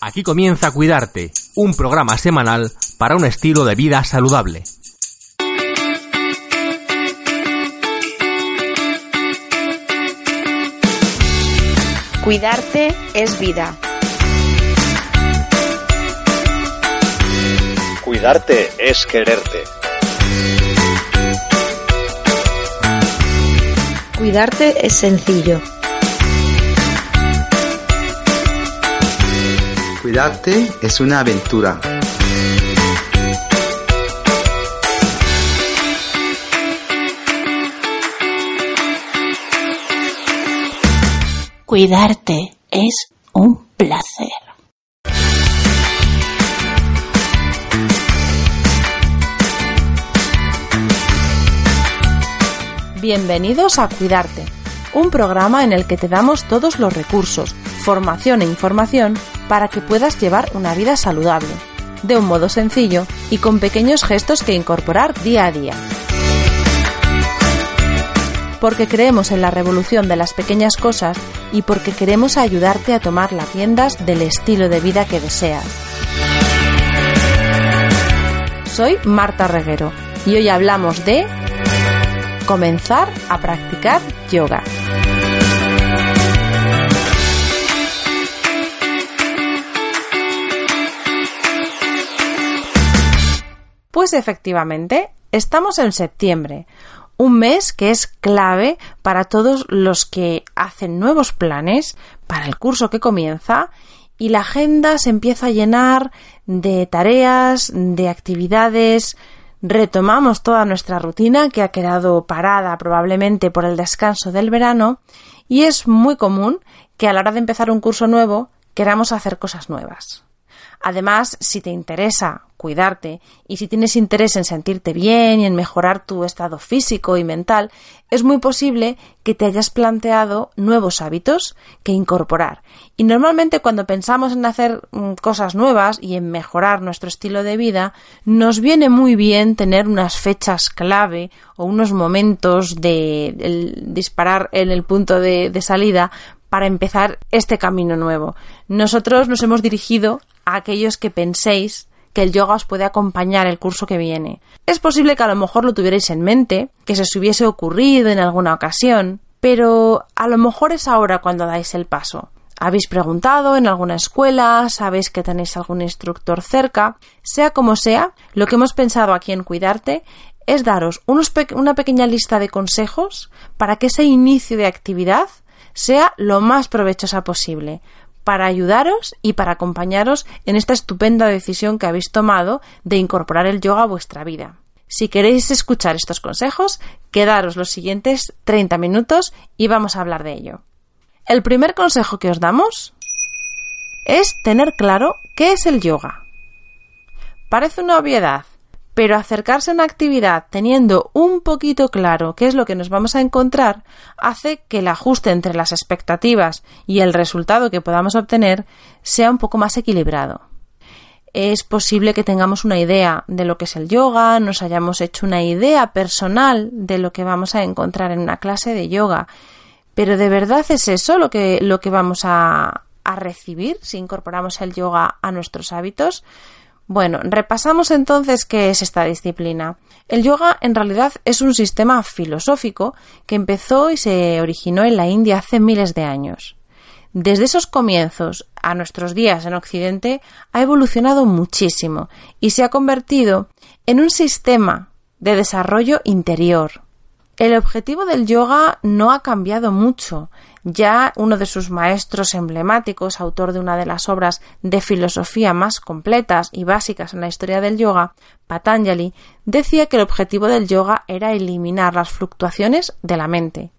Aquí comienza Cuidarte, un programa semanal para un estilo de vida saludable. Cuidarte es vida. Cuidarte es quererte. Cuidarte es sencillo. Cuidarte es una aventura. Cuidarte es un placer. Bienvenidos a Cuidarte, un programa en el que te damos todos los recursos, formación e información para que puedas llevar una vida saludable, de un modo sencillo y con pequeños gestos que incorporar día a día. Porque creemos en la revolución de las pequeñas cosas y porque queremos ayudarte a tomar las riendas del estilo de vida que deseas. Soy Marta Reguero y hoy hablamos de comenzar a practicar yoga. Pues efectivamente, estamos en septiembre, un mes que es clave para todos los que hacen nuevos planes para el curso que comienza y la agenda se empieza a llenar de tareas, de actividades, retomamos toda nuestra rutina que ha quedado parada probablemente por el descanso del verano y es muy común que a la hora de empezar un curso nuevo queramos hacer cosas nuevas. Además, si te interesa cuidarte y si tienes interés en sentirte bien y en mejorar tu estado físico y mental, es muy posible que te hayas planteado nuevos hábitos que incorporar. Y normalmente cuando pensamos en hacer mm, cosas nuevas y en mejorar nuestro estilo de vida, nos viene muy bien tener unas fechas clave o unos momentos de disparar en el punto de, de salida para empezar este camino nuevo. Nosotros nos hemos dirigido a aquellos que penséis que el yoga os puede acompañar el curso que viene. Es posible que a lo mejor lo tuvierais en mente, que se os hubiese ocurrido en alguna ocasión, pero a lo mejor es ahora cuando dais el paso. Habéis preguntado en alguna escuela, sabéis que tenéis algún instructor cerca, sea como sea, lo que hemos pensado aquí en Cuidarte es daros una pequeña lista de consejos para que ese inicio de actividad sea lo más provechosa posible, para ayudaros y para acompañaros en esta estupenda decisión que habéis tomado de incorporar el yoga a vuestra vida. Si queréis escuchar estos consejos, quedaros los siguientes 30 minutos y vamos a hablar de ello. El primer consejo que os damos es tener claro qué es el yoga. Parece una obviedad, pero acercarse a una actividad teniendo un poquito claro qué es lo que nos vamos a encontrar hace que el ajuste entre las expectativas y el resultado que podamos obtener sea un poco más equilibrado. Es posible que tengamos una idea de lo que es el yoga, nos hayamos hecho una idea personal de lo que vamos a encontrar en una clase de yoga, pero ¿de verdad es eso lo que, lo que vamos a, a recibir si incorporamos el yoga a nuestros hábitos? Bueno, repasamos entonces qué es esta disciplina. El yoga en realidad es un sistema filosófico que empezó y se originó en la India hace miles de años. Desde esos comienzos a nuestros días en Occidente ha evolucionado muchísimo y se ha convertido en un sistema de desarrollo interior. El objetivo del yoga no ha cambiado mucho, ya uno de sus maestros emblemáticos, autor de una de las obras de filosofía más completas y básicas en la historia del yoga, Patanjali, decía que el objetivo del yoga era eliminar las fluctuaciones de la mente.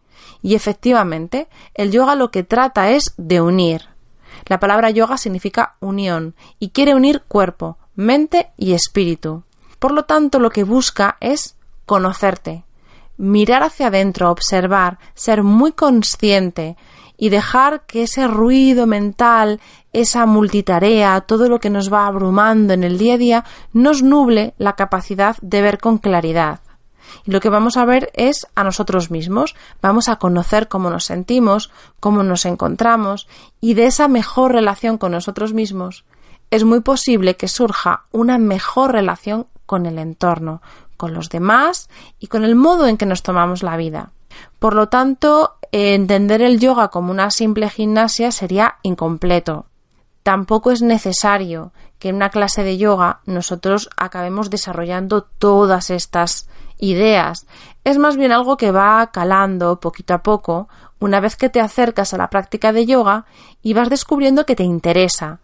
Y efectivamente, el yoga lo que trata es de unir. La palabra yoga significa unión y quiere unir cuerpo, mente y espíritu. Por lo tanto, lo que busca es conocerte, mirar hacia adentro, observar, ser muy consciente y dejar que ese ruido mental, esa multitarea, todo lo que nos va abrumando en el día a día, nos nuble la capacidad de ver con claridad. Y lo que vamos a ver es a nosotros mismos. Vamos a conocer cómo nos sentimos, cómo nos encontramos y de esa mejor relación con nosotros mismos es muy posible que surja una mejor relación con el entorno, con los demás y con el modo en que nos tomamos la vida. Por lo tanto, entender el yoga como una simple gimnasia sería incompleto. Tampoco es necesario que en una clase de yoga nosotros acabemos desarrollando todas estas ideas. Es más bien algo que va calando poquito a poco una vez que te acercas a la práctica de yoga y vas descubriendo que te interesa.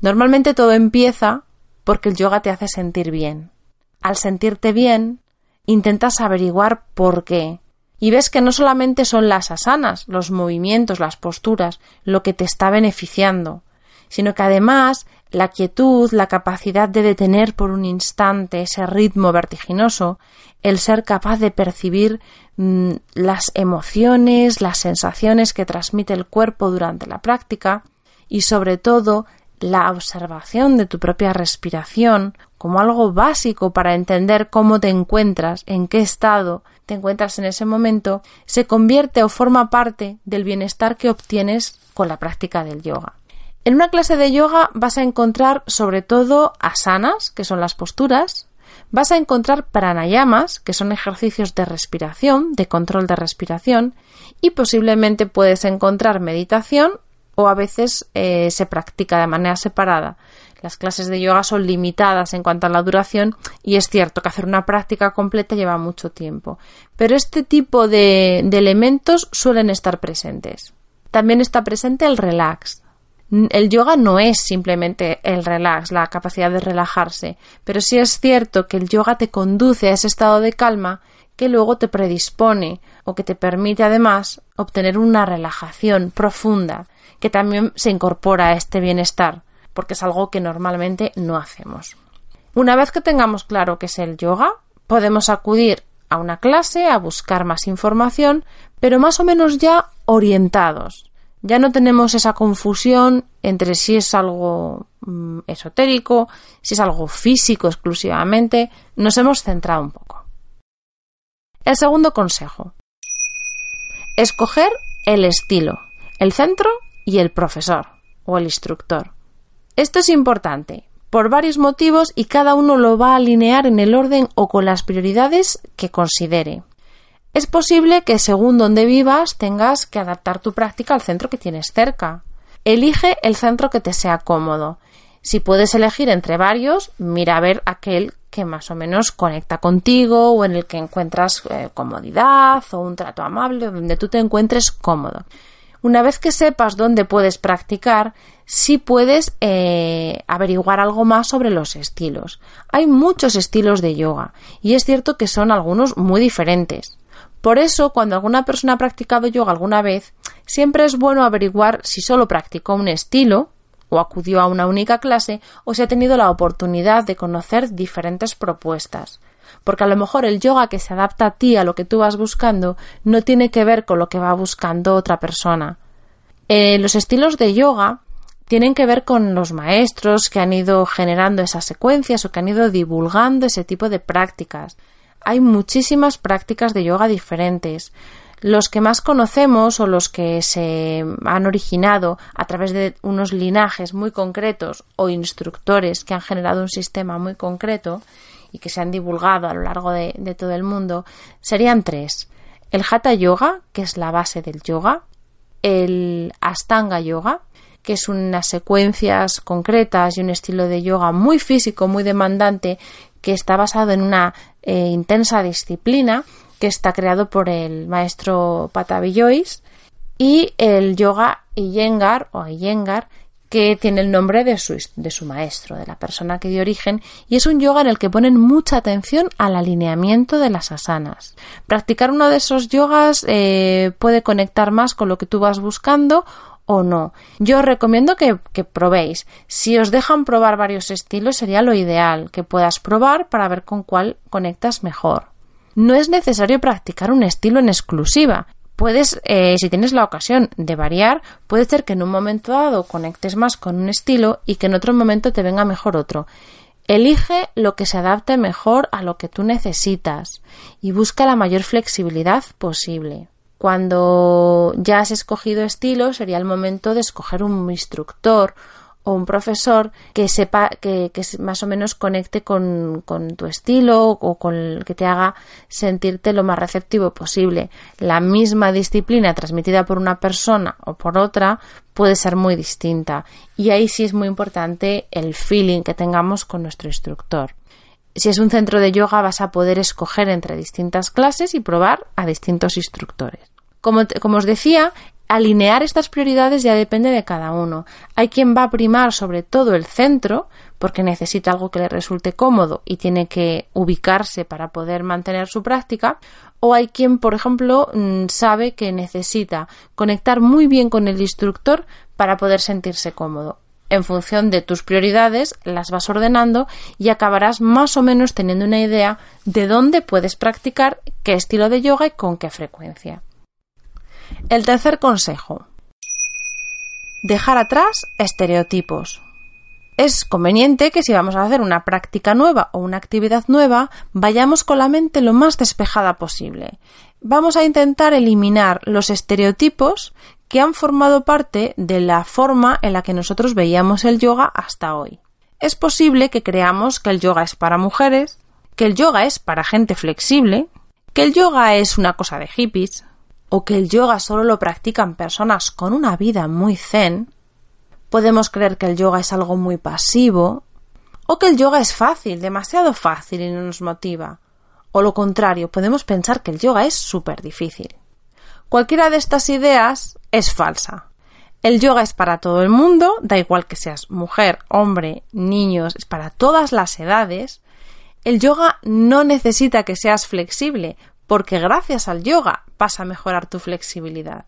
Normalmente todo empieza porque el yoga te hace sentir bien. Al sentirte bien, intentas averiguar por qué. Y ves que no solamente son las asanas, los movimientos, las posturas, lo que te está beneficiando, sino que además la quietud, la capacidad de detener por un instante ese ritmo vertiginoso, el ser capaz de percibir mm, las emociones, las sensaciones que transmite el cuerpo durante la práctica y sobre todo la observación de tu propia respiración como algo básico para entender cómo te encuentras, en qué estado te encuentras en ese momento, se convierte o forma parte del bienestar que obtienes con la práctica del yoga. En una clase de yoga vas a encontrar sobre todo asanas, que son las posturas, vas a encontrar pranayamas, que son ejercicios de respiración, de control de respiración, y posiblemente puedes encontrar meditación o a veces eh, se practica de manera separada. Las clases de yoga son limitadas en cuanto a la duración y es cierto que hacer una práctica completa lleva mucho tiempo. Pero este tipo de elementos suelen estar presentes. También está presente el relax, el yoga no es simplemente el relax, la capacidad de relajarse, pero sí es cierto que el yoga te conduce a ese estado de calma que luego te predispone o que te permite además obtener una relajación profunda que también se incorpora a este bienestar, porque es algo que normalmente no hacemos. Una vez que tengamos claro qué es el yoga, podemos acudir a una clase a buscar más información, pero más o menos ya orientados. Ya no tenemos esa confusión entre si es algo mm, esotérico, si es algo físico exclusivamente. Nos hemos centrado un poco. El segundo consejo. Escoger el estilo, el centro y el profesor o el instructor. Esto es importante por varios motivos y cada uno lo va a alinear en el orden o con las prioridades que considere. Es posible que según donde vivas tengas que adaptar tu práctica al centro que tienes cerca. Elige el centro que te sea cómodo. Si puedes elegir entre varios, mira a ver aquel que más o menos conecta contigo o en el que encuentras eh, comodidad o un trato amable, donde tú te encuentres cómodo. Una vez que sepas dónde puedes practicar, sí puedes eh, averiguar algo más sobre los estilos. Hay muchos estilos de yoga y es cierto que son algunos muy diferentes. Por eso, cuando alguna persona ha practicado yoga alguna vez, siempre es bueno averiguar si solo practicó un estilo o acudió a una única clase o si ha tenido la oportunidad de conocer diferentes propuestas. Porque a lo mejor el yoga que se adapta a ti, a lo que tú vas buscando, no tiene que ver con lo que va buscando otra persona. Eh, los estilos de yoga tienen que ver con los maestros que han ido generando esas secuencias o que han ido divulgando ese tipo de prácticas hay muchísimas prácticas de yoga diferentes. Los que más conocemos o los que se han originado a través de unos linajes muy concretos o instructores que han generado un sistema muy concreto y que se han divulgado a lo largo de, todo el mundo serían tres. El Hatha Yoga, que es la base del yoga, el Astanga Yoga, que es unas secuencias concretas y un estilo de yoga muy físico, muy demandante, que está basado en una eh, intensa disciplina que está creado por el maestro Patavillois y el yoga Iyengar o Iyengar que tiene el nombre de su, de su maestro, de la persona que dio origen, y es un yoga en el que ponen mucha atención al alineamiento de las asanas. Practicar uno de esos yogas eh, puede conectar más con lo que tú vas buscando o no. Yo os recomiendo que, que, probéis. Si os dejan probar varios estilos sería lo ideal, que puedas probar para ver con cuál conectas mejor. No es necesario practicar un estilo en exclusiva. Puedes, eh, si tienes la ocasión de variar, puede ser que en un momento dado conectes más con un estilo y que en otro momento te venga mejor otro. Elige lo que se adapte mejor a lo que tú necesitas y busca la mayor flexibilidad posible. Cuando ya has escogido estilo, sería el momento de escoger un instructor o un profesor que sepa que, más o menos conecte con, tu estilo o con que te haga sentirte lo más receptivo posible. La misma disciplina transmitida por una persona o por otra puede ser muy distinta y ahí sí es muy importante el feeling que tengamos con nuestro instructor. Si es un centro de yoga vas a poder escoger entre distintas clases y probar a distintos instructores. Como, como os decía, alinear estas prioridades ya depende de cada uno. Hay quien va a primar sobre todo el centro porque necesita algo que le resulte cómodo y tiene que ubicarse para poder mantener su práctica, o hay quien, por ejemplo, mm, sabe que necesita conectar muy bien con el instructor para poder sentirse cómodo. En función de tus prioridades, las vas ordenando y acabarás más o menos teniendo una idea de dónde puedes practicar, qué estilo de yoga y con qué frecuencia. El tercer consejo. Dejar atrás estereotipos. Es conveniente que si vamos a hacer una práctica nueva o una actividad nueva, vayamos con la mente lo más despejada posible. Vamos a intentar eliminar los estereotipos que han formado parte de la forma en la que nosotros veíamos el yoga hasta hoy. Es posible que creamos que el yoga es para mujeres, que el yoga es para gente flexible, que el yoga es una cosa de hippies, o que el yoga solo lo practican personas con una vida muy zen, podemos creer que el yoga es algo muy pasivo, o que el yoga es fácil, demasiado fácil y no nos motiva, o lo contrario, podemos pensar que el yoga es súper difícil. Cualquiera de estas ideas es falsa. El yoga es para todo el mundo, da igual que seas mujer, hombre, niños, es para todas las edades. El yoga no necesita que seas flexible, porque gracias al yoga vas a mejorar tu flexibilidad.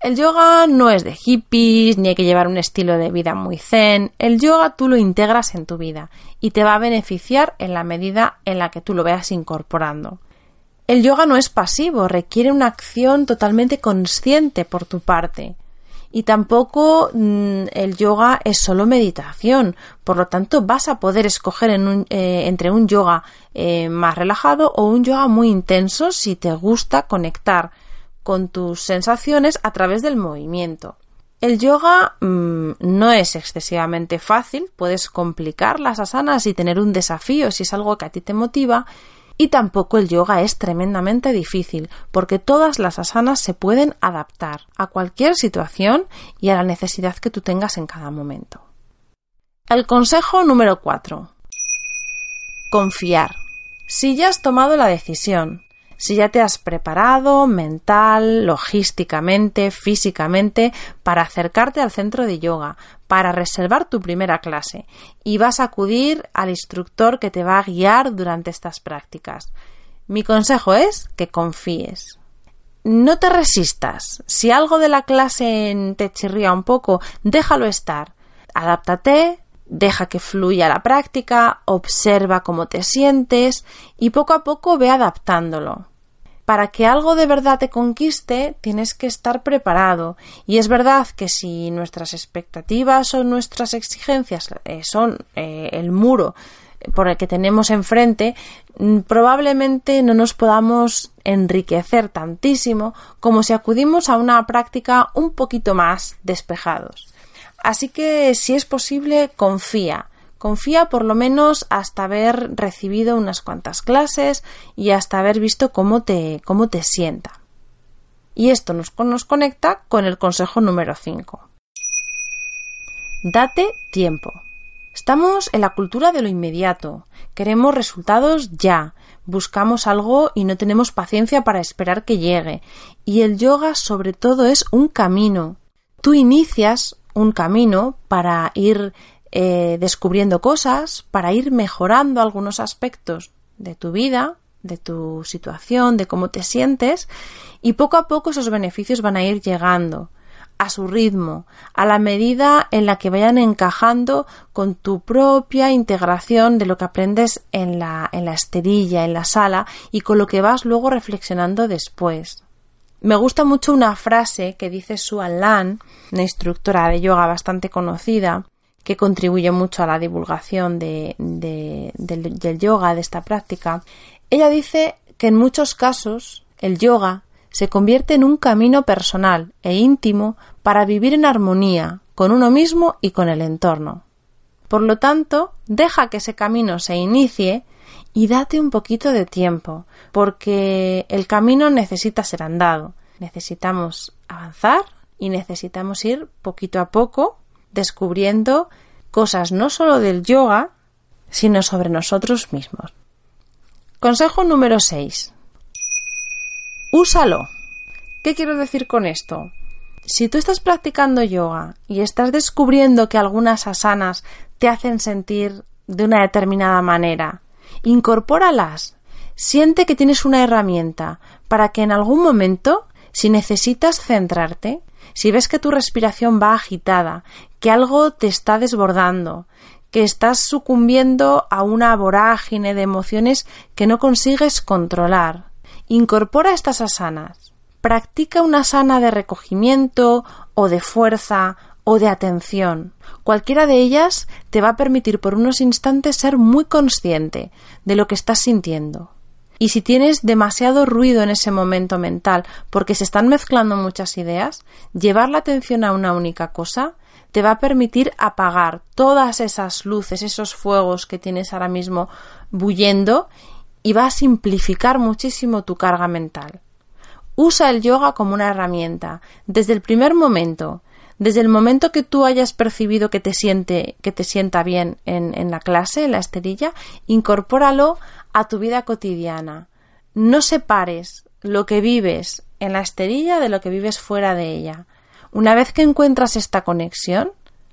El yoga no es de hippies, ni hay que llevar un estilo de vida muy zen. El yoga tú lo integras en tu vida y te va a beneficiar en la medida en la que tú lo veas incorporando. El yoga no es pasivo, requiere una acción totalmente consciente por tu parte y tampoco mm, el yoga es solo meditación. Por lo tanto, vas a poder escoger eh, entre un yoga eh, más relajado o un yoga muy intenso si te gusta conectar con tus sensaciones a través del movimiento. El yoga mm, no es excesivamente fácil, puedes complicar las asanas y tener un desafío si es algo que a ti te motiva y tampoco el yoga es tremendamente difícil, porque todas las asanas se pueden adaptar a cualquier situación y a la necesidad que tú tengas en cada momento. El consejo número 4. Confiar. Si ya has tomado la decisión, si ya te has preparado mental, logísticamente, físicamente para acercarte al centro de yoga, para reservar tu primera clase y vas a acudir al instructor que te va a guiar durante estas prácticas. Mi consejo es que confíes. No te resistas. Si algo de la clase te chirría un poco, déjalo estar. Adáptate, deja que fluya la práctica, observa cómo te sientes y poco a poco ve adaptándolo para que algo de verdad te conquiste tienes que estar preparado. Y es verdad que si nuestras expectativas o nuestras exigencias eh, son eh, el muro por el que tenemos enfrente, mm, probablemente no nos podamos enriquecer tantísimo como si acudimos a una práctica un poquito más despejados. Así que si es posible, confía Confía por lo menos hasta haber recibido unas cuantas clases y hasta haber visto cómo te, cómo te sienta. Y esto nos, nos conecta con el consejo número 5. Date tiempo. Estamos en la cultura de lo inmediato. Queremos resultados ya. Buscamos algo y no tenemos paciencia para esperar que llegue. Y el yoga sobre todo es un camino. Tú inicias un camino para ir eh, descubriendo cosas, para ir mejorando algunos aspectos de tu vida, de tu situación, de cómo te sientes, y poco a poco esos beneficios van a ir llegando a su ritmo, a la medida en la que vayan encajando con tu propia integración de lo que aprendes en la, en la esterilla, en la sala, y con lo que vas luego reflexionando después. Me gusta mucho una frase que dice Suan Lan, una instructora de yoga bastante conocida, que contribuye mucho a la divulgación de, del, del yoga, de esta práctica, ella dice que en muchos casos el yoga se convierte en un camino personal e íntimo para vivir en armonía con uno mismo y con el entorno. Por lo tanto, deja que ese camino se inicie y date un poquito de tiempo, porque el camino necesita ser andado. Necesitamos avanzar y necesitamos ir poquito a poco descubriendo cosas no solo del yoga, sino sobre nosotros mismos. Consejo número 6. Úsalo. ¿Qué quiero decir con esto? Si tú estás practicando yoga y estás descubriendo que algunas asanas te hacen sentir de una determinada manera, incorpóralas. Siente que tienes una herramienta para que en algún momento, si necesitas centrarte, si ves que tu respiración va agitada, que algo te está desbordando, que estás sucumbiendo a una vorágine de emociones que no consigues controlar, incorpora estas asanas. Practica una asana de recogimiento o de fuerza o de atención. Cualquiera de ellas te va a permitir por unos instantes ser muy consciente de lo que estás sintiendo. Y si tienes demasiado ruido en ese momento mental porque se están mezclando muchas ideas, llevar la atención a una única cosa te va a permitir apagar todas esas luces, esos fuegos que tienes ahora mismo bullendo y va a simplificar muchísimo tu carga mental. Usa el yoga como una herramienta. Desde el primer momento desde el momento que tú hayas percibido que te siente, que te sienta bien en, en la clase, en la esterilla, incorpóralo a tu vida cotidiana. No separes lo que vives en la esterilla de lo que vives fuera de ella. Una vez que encuentras esta conexión,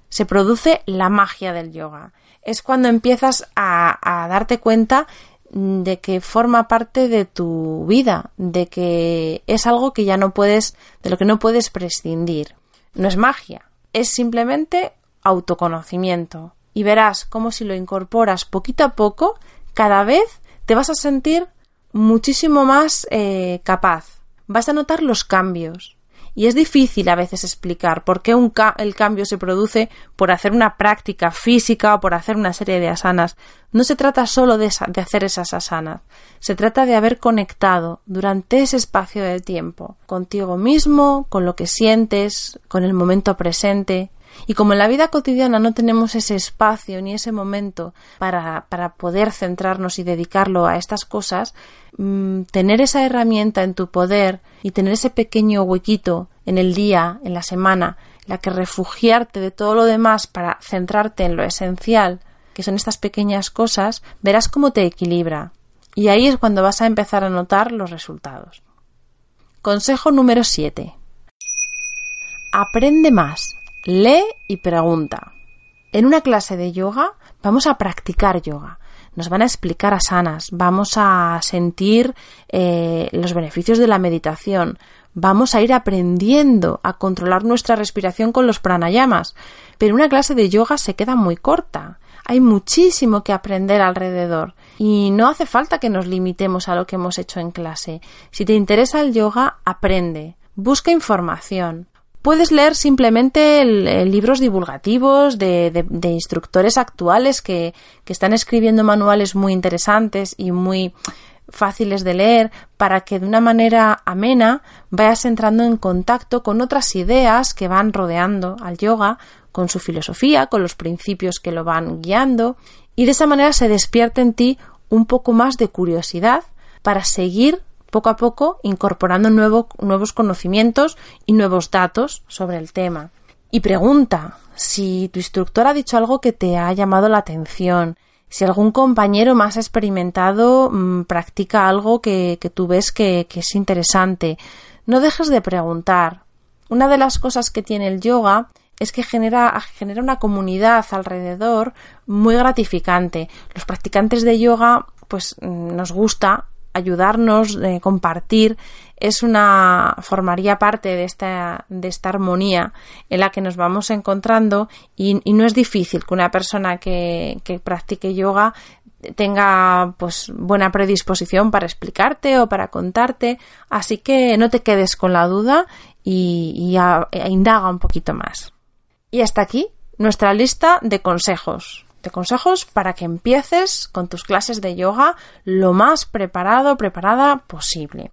se produce la magia del yoga. Es cuando empiezas a, a, darte cuenta de que forma parte de tu vida, de que es algo que ya no puedes, de lo que no puedes prescindir. No es magia, es simplemente autoconocimiento. Y verás cómo si lo incorporas poquito a poco, cada vez te vas a sentir muchísimo más eh, capaz. Vas a notar los cambios. Y es difícil a veces explicar por qué un ca el cambio se produce por hacer una práctica física o por hacer una serie de asanas. No se trata solo de, de hacer esas asanas, se trata de haber conectado durante ese espacio de tiempo contigo mismo, con lo que sientes, con el momento presente, y como en la vida cotidiana no tenemos ese espacio ni ese momento para, para poder centrarnos y dedicarlo a estas cosas, mmm, tener esa herramienta en tu poder y tener ese pequeño huequito en el día, en la semana, la que refugiarte de todo lo demás para centrarte en lo esencial, que son estas pequeñas cosas, verás cómo te equilibra. Y ahí es cuando vas a empezar a notar los resultados. Consejo número 7. Aprende más lee y pregunta. En una clase de yoga vamos a practicar yoga. Nos van a explicar asanas, vamos a sentir eh, los beneficios de la meditación, vamos a ir aprendiendo a controlar nuestra respiración con los pranayamas. Pero una clase de yoga se queda muy corta. Hay muchísimo que aprender alrededor y no hace falta que nos limitemos a lo que hemos hecho en clase. Si te interesa el yoga, aprende, busca información, puedes leer simplemente libros divulgativos de, instructores actuales que, que, están escribiendo manuales muy interesantes y muy fáciles de leer para que de una manera amena vayas entrando en contacto con otras ideas que van rodeando al yoga, con su filosofía, con los principios que lo van guiando y de esa manera se despierte en ti un poco más de curiosidad para seguir poco a poco incorporando nuevo, nuevos conocimientos y nuevos datos sobre el tema. Y pregunta si tu instructor ha dicho algo que te ha llamado la atención, si algún compañero más experimentado mmm, practica algo que, que tú ves que, que es interesante. No dejes de preguntar. Una de las cosas que tiene el yoga es que genera, genera una comunidad alrededor muy gratificante. Los practicantes de yoga, pues nos gusta ayudarnos, compartir, es una formaría parte de esta, de esta armonía en la que nos vamos encontrando y, no es difícil que una persona que, que practique yoga tenga pues buena predisposición para explicarte o para contarte así que no te quedes con la duda y, e indaga un poquito más y hasta aquí nuestra lista de consejos. De consejos para que empieces con tus clases de yoga lo más preparado, preparada posible.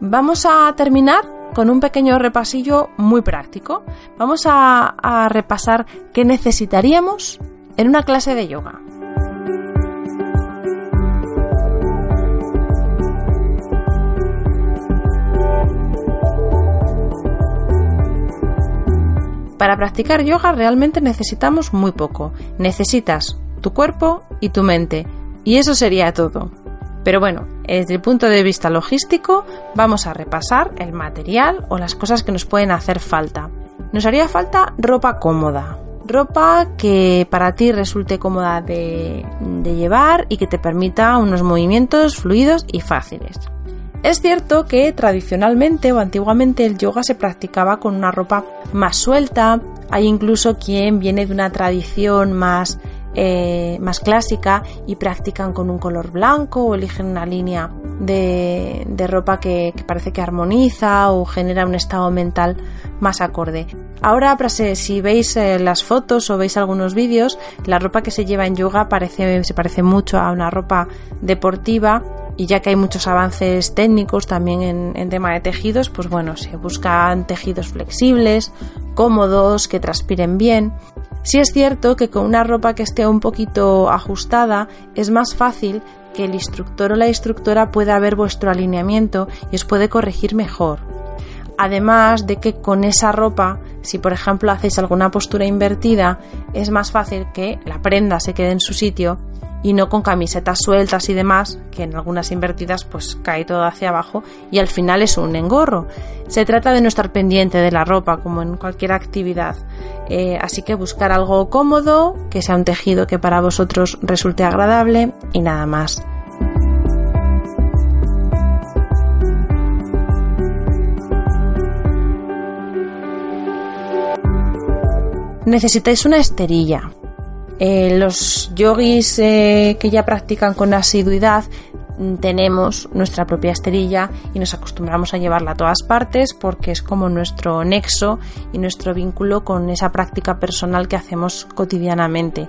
Vamos a terminar con un pequeño repasillo muy práctico. Vamos a repasar qué necesitaríamos en una clase de yoga. Para practicar yoga realmente necesitamos muy poco. Necesitas tu cuerpo y tu mente. Y eso sería todo. Pero bueno, desde el punto de vista logístico, vamos a repasar el material o las cosas que nos pueden hacer falta. Nos haría falta ropa cómoda, ropa que para ti resulte cómoda de, llevar y que te permita unos movimientos fluidos y fáciles. Es cierto que tradicionalmente o antiguamente el yoga se practicaba con una ropa más suelta, hay incluso quien viene de una tradición más, eh, más clásica y practican con un color blanco o eligen una línea de, de ropa que, parece que armoniza o genera un estado mental más acorde. Ahora, si veis eh, las fotos o veis algunos vídeos, la ropa que se lleva en yoga parece, se parece mucho a una ropa deportiva y ya que hay muchos avances técnicos también en, tema de tejidos, pues bueno, se buscan tejidos flexibles, cómodos, que transpiren bien. Sí es cierto que con una ropa que esté un poquito ajustada es más fácil que el instructor o la instructora pueda ver vuestro alineamiento y os puede corregir mejor. Además de que con esa ropa, si por ejemplo hacéis alguna postura invertida, es más fácil que la prenda se quede en su sitio y no con camisetas sueltas y demás, que en algunas invertidas pues cae todo hacia abajo y al final es un engorro. Se trata de no estar pendiente de la ropa como en cualquier actividad, eh, así que buscar algo cómodo, que sea un tejido que para vosotros resulte agradable y nada más. Necesitáis una esterilla, eh, los yogis eh, que ya practican con asiduidad mm, tenemos nuestra propia esterilla y nos acostumbramos a llevarla a todas partes porque es como nuestro nexo y nuestro vínculo con esa práctica personal que hacemos cotidianamente.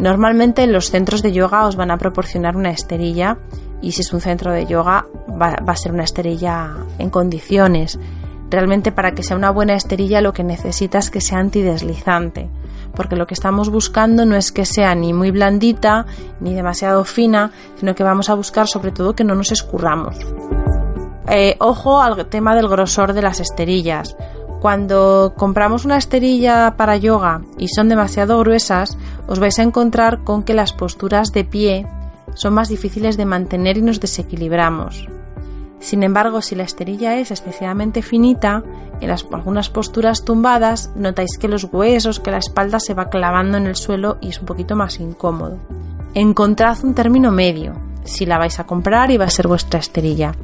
Normalmente los centros de yoga os van a proporcionar una esterilla y si es un centro de yoga va, va a ser una esterilla en condiciones. Realmente para que sea una buena esterilla lo que necesita es que sea antideslizante porque lo que estamos buscando no es que sea ni muy blandita ni demasiado fina, sino que vamos a buscar sobre todo que no nos escurramos. Eh, ojo al tema del grosor de las esterillas. Cuando compramos una esterilla para yoga y son demasiado gruesas, os vais a encontrar con que las posturas de pie son más difíciles de mantener y nos desequilibramos. Sin embargo, si la esterilla es excesivamente finita, en las, algunas posturas tumbadas notáis que los huesos, que la espalda se va clavando en el suelo y es un poquito más incómodo. Encontrad un término medio, si la vais a comprar y va a ser vuestra esterilla.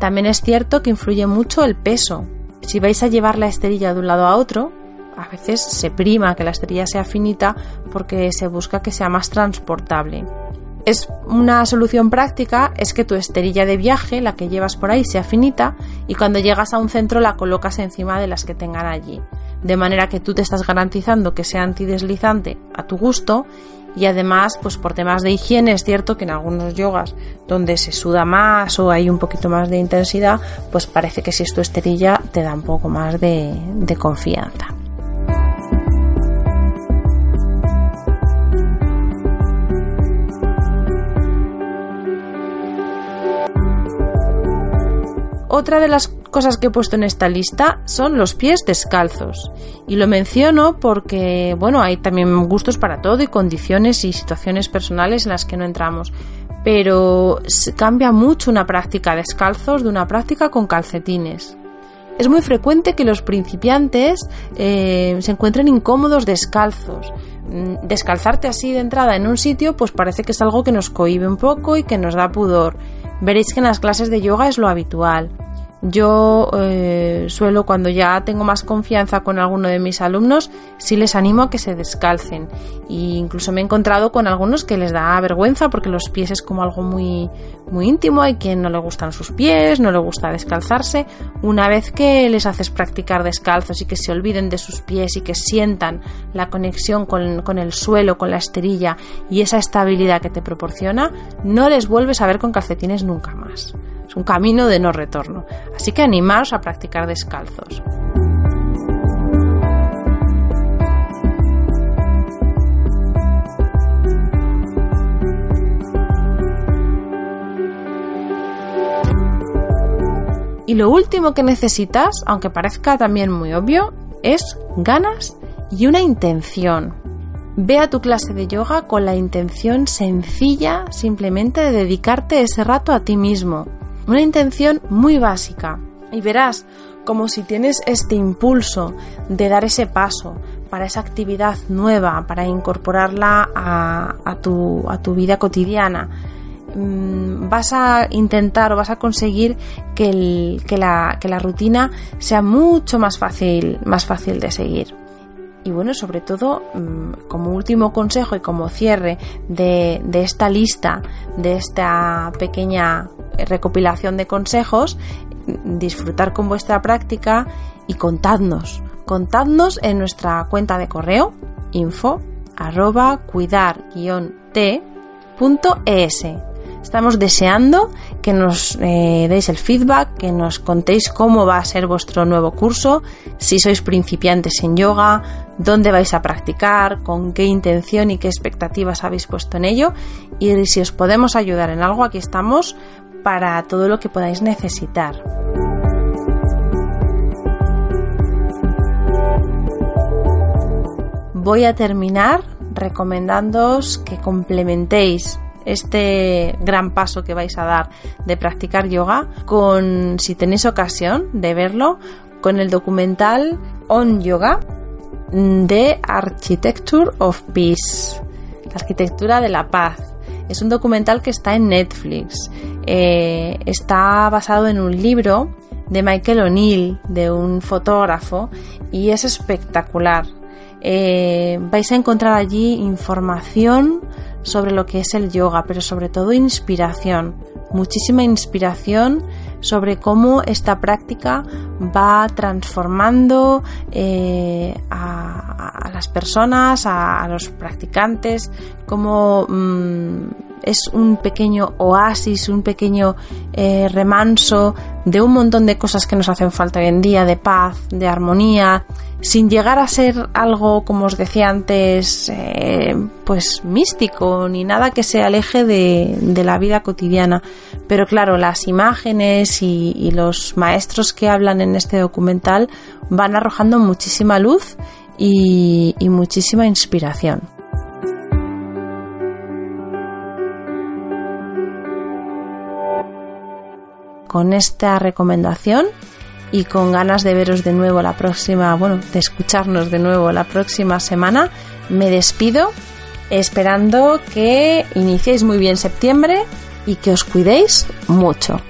También es cierto que influye mucho el peso. Si vais a llevar la esterilla de un lado a otro, a veces se prima que la esterilla sea finita porque se busca que sea más transportable es una solución práctica es que tu esterilla de viaje, la que llevas por ahí, sea finita y cuando llegas a un centro la colocas encima de las que tengan allí. De manera que tú te estás garantizando que sea antideslizante a tu gusto y además, pues por temas de higiene, es cierto que en algunos yogas donde se suda más o hay un poquito más de intensidad, pues parece que si es tu esterilla te da un poco más de, de confianza. Otra de las cosas que he puesto en esta lista son los pies descalzos. Y lo menciono porque, bueno, hay también gustos para todo y condiciones y situaciones personales en las que no entramos. Pero cambia mucho una práctica descalzos de una práctica con calcetines. Es muy frecuente que los principiantes eh, se encuentren incómodos descalzos. Mm, descalzarte así de entrada en un sitio pues parece que es algo que nos cohibe un poco y que nos da pudor. Veréis que en las clases de yoga es lo habitual yo eh, suelo cuando ya tengo más confianza con alguno de mis alumnos, sí les animo a que se descalcen. E incluso me he encontrado con algunos que les da vergüenza porque los pies es como algo muy, muy íntimo. Hay quien no le gustan sus pies, no le gusta descalzarse. Una vez que les haces practicar descalzos y que se olviden de sus pies y que sientan la conexión con, con el suelo, con la esterilla y esa estabilidad que te proporciona, no les vuelves a ver con calcetines nunca más. Un camino de no retorno. Así que animaos a practicar descalzos. Y lo último que necesitas, aunque parezca también muy obvio, es ganas y una intención. Ve a tu clase de yoga con la intención sencilla simplemente de dedicarte ese rato a ti mismo. Una intención muy básica. Y verás como si tienes este impulso de dar ese paso para esa actividad nueva, para incorporarla a, tu, a tu vida cotidiana, Mm, vas a intentar o vas a conseguir que, la, que la rutina sea mucho más fácil, más fácil de seguir. Y bueno, sobre todo, mm, como último consejo y como cierre de, de, esta lista, de esta pequeña recopilación de consejos, disfrutar con vuestra práctica y contadnos. Contadnos en nuestra cuenta de correo info arroba cuidar-t.es Estamos deseando que nos eh, deis el feedback, que nos contéis cómo va a ser vuestro nuevo curso, si sois principiantes en yoga, dónde vais a practicar, con qué intención y qué expectativas habéis puesto en ello y si os podemos ayudar en algo, aquí estamos para todo lo que podáis necesitar. Voy a terminar recomendándoos que complementéis este gran paso que vais a dar de practicar yoga con, si tenéis ocasión de verlo, con el documental On Yoga de Architecture of Peace, la arquitectura de la paz. Es un documental que está en Netflix. Eh, está basado en un libro de Michael O'Neill, de un fotógrafo, y es espectacular. Eh, vais a encontrar allí información sobre lo que es el yoga, pero sobre todo inspiración, muchísima inspiración sobre cómo esta práctica va transformando eh, a, las personas, a, los practicantes, cómo mm, es un pequeño oasis, un pequeño eh, remanso de un montón de cosas que nos hacen falta hoy en día, de paz, de armonía, sin llegar a ser algo, como os decía antes, eh, pues místico, ni nada que se aleje de, la vida cotidiana. Pero claro, las imágenes y, los maestros que hablan en este documental van arrojando muchísima luz y muchísima inspiración. Con esta recomendación y con ganas de veros de nuevo la próxima, bueno, de escucharnos de nuevo la próxima semana, me despido esperando que iniciéis muy bien septiembre y que os cuidéis mucho.